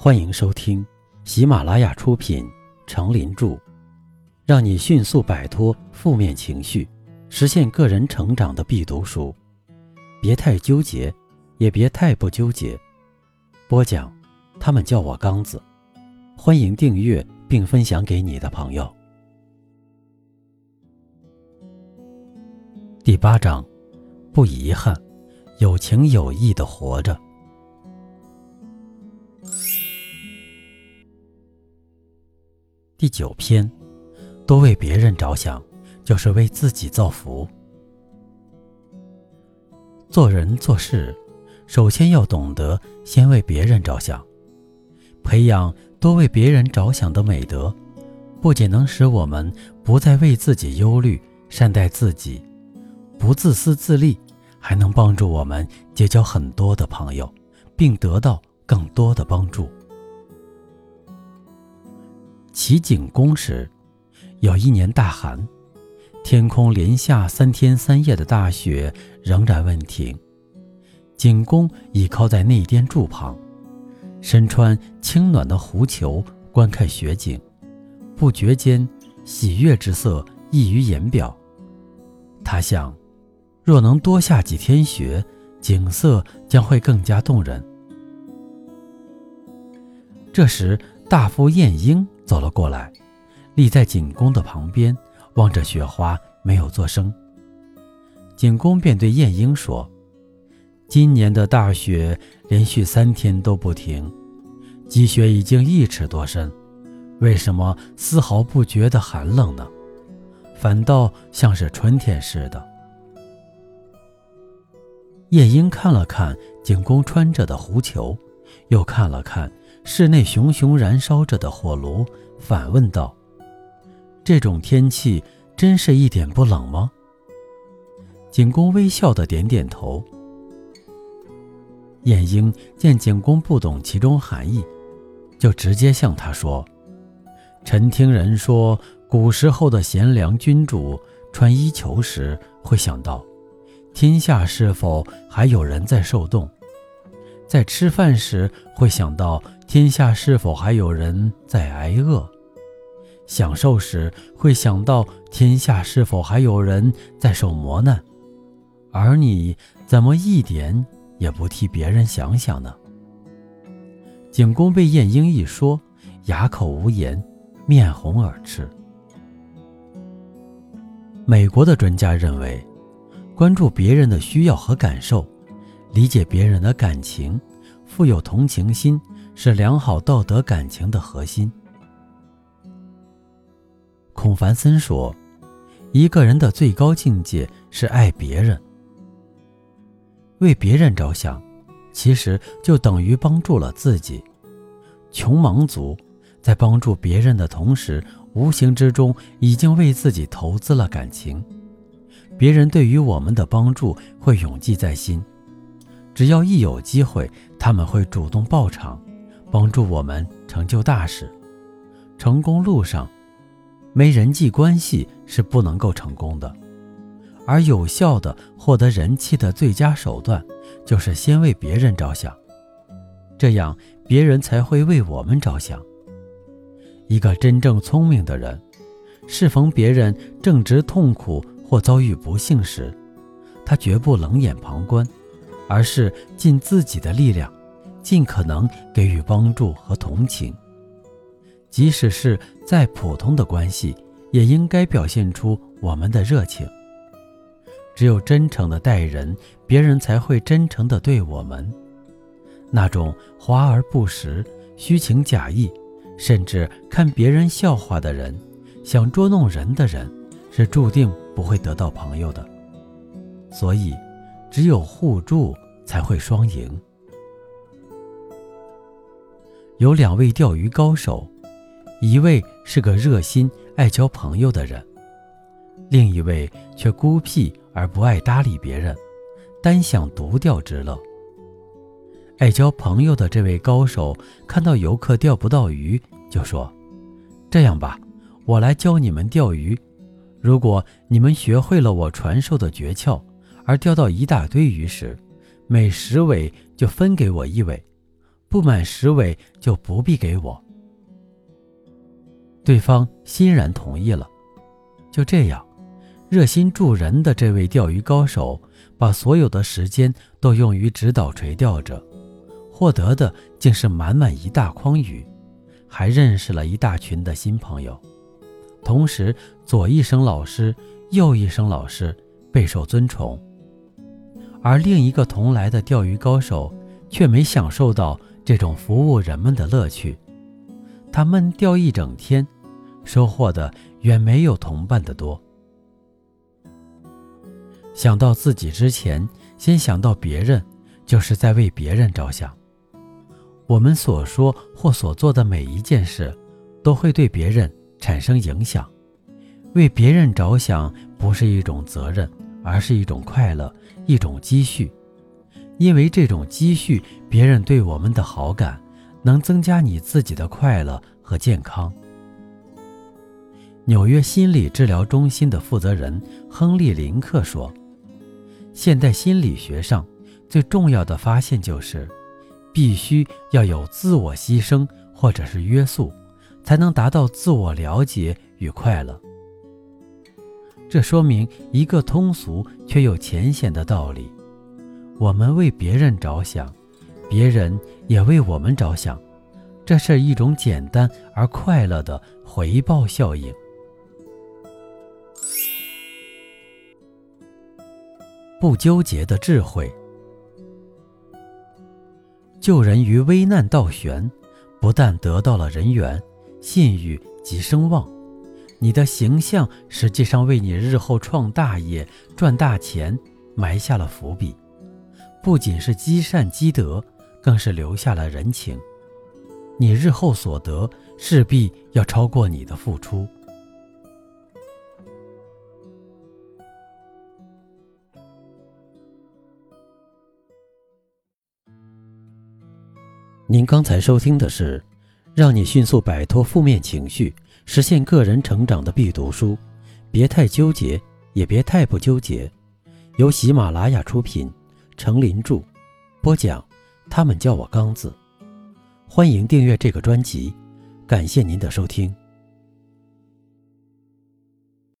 欢迎收听喜马拉雅出品《成林著》，让你迅速摆脱负面情绪，实现个人成长的必读书。别太纠结，也别太不纠结。播讲，他们叫我刚子。欢迎订阅并分享给你的朋友。第八章，不遗憾，有情有义的活着。第九篇，多为别人着想，就是为自己造福。做人做事，首先要懂得先为别人着想，培养多为别人着想的美德，不仅能使我们不再为自己忧虑，善待自己，不自私自利，还能帮助我们结交很多的朋友，并得到更多的帮助。齐景公时，有一年大寒，天空连下三天三夜的大雪，仍然未停。景公倚靠在内殿柱旁，身穿轻暖的狐裘，观看雪景，不觉间喜悦之色溢于言表。他想，若能多下几天雪，景色将会更加动人。这时，大夫晏婴。走了过来，立在景公的旁边，望着雪花，没有作声。景公便对晏婴说：“今年的大雪连续三天都不停，积雪已经一尺多深，为什么丝毫不觉得寒冷呢？反倒像是春天似的。”晏婴看了看景公穿着的狐裘，又看了看。室内熊熊燃烧着的火炉，反问道：“这种天气真是一点不冷吗？”景公微笑的点点头。晏婴见景公不懂其中含义，就直接向他说：“臣听人说，古时候的贤良君主穿衣裘时，会想到天下是否还有人在受冻；在吃饭时，会想到。”天下是否还有人在挨饿？享受时会想到天下是否还有人在受磨难？而你怎么一点也不替别人想想呢？景公被晏婴一说，哑口无言，面红耳赤。美国的专家认为，关注别人的需要和感受，理解别人的感情，富有同情心。是良好道德感情的核心。孔繁森说：“一个人的最高境界是爱别人，为别人着想，其实就等于帮助了自己。穷忙族在帮助别人的同时，无形之中已经为自己投资了感情。别人对于我们的帮助会永记在心，只要一有机会，他们会主动报偿。”帮助我们成就大事，成功路上，没人际关系是不能够成功的。而有效的获得人气的最佳手段，就是先为别人着想，这样别人才会为我们着想。一个真正聪明的人，适逢别人正值痛苦或遭遇不幸时，他绝不冷眼旁观，而是尽自己的力量。尽可能给予帮助和同情，即使是再普通的关系，也应该表现出我们的热情。只有真诚的待人，别人才会真诚的对我们。那种华而不实、虚情假意，甚至看别人笑话的人，想捉弄人的人，是注定不会得到朋友的。所以，只有互助才会双赢。有两位钓鱼高手，一位是个热心爱交朋友的人，另一位却孤僻而不爱搭理别人，单享独钓之乐。爱交朋友的这位高手看到游客钓不到鱼，就说：“这样吧，我来教你们钓鱼。如果你们学会了我传授的诀窍，而钓到一大堆鱼时，每十尾就分给我一尾。”不满十尾就不必给我。对方欣然同意了。就这样，热心助人的这位钓鱼高手，把所有的时间都用于指导垂钓者，获得的竟是满满一大筐鱼，还认识了一大群的新朋友。同时，左一声老师，右一声老师，备受尊崇。而另一个同来的钓鱼高手，却没享受到这种服务人们的乐趣。他闷钓一整天，收获的远没有同伴的多。想到自己之前，先想到别人，就是在为别人着想。我们所说或所做的每一件事，都会对别人。产生影响，为别人着想不是一种责任，而是一种快乐，一种积蓄。因为这种积蓄，别人对我们的好感，能增加你自己的快乐和健康。纽约心理治疗中心的负责人亨利·林克说：“现代心理学上最重要的发现就是，必须要有自我牺牲或者是约束。”才能达到自我了解与快乐。这说明一个通俗却又浅显的道理：我们为别人着想，别人也为我们着想，这是一种简单而快乐的回报效应。不纠结的智慧，救人于危难倒悬，不但得到了人缘。信誉及声望，你的形象实际上为你日后创大业、赚大钱埋下了伏笔，不仅是积善积德，更是留下了人情。你日后所得势必要超过你的付出。您刚才收听的是。让你迅速摆脱负面情绪，实现个人成长的必读书。别太纠结，也别太不纠结。由喜马拉雅出品，程林著，播讲。他们叫我刚子。欢迎订阅这个专辑，感谢您的收听。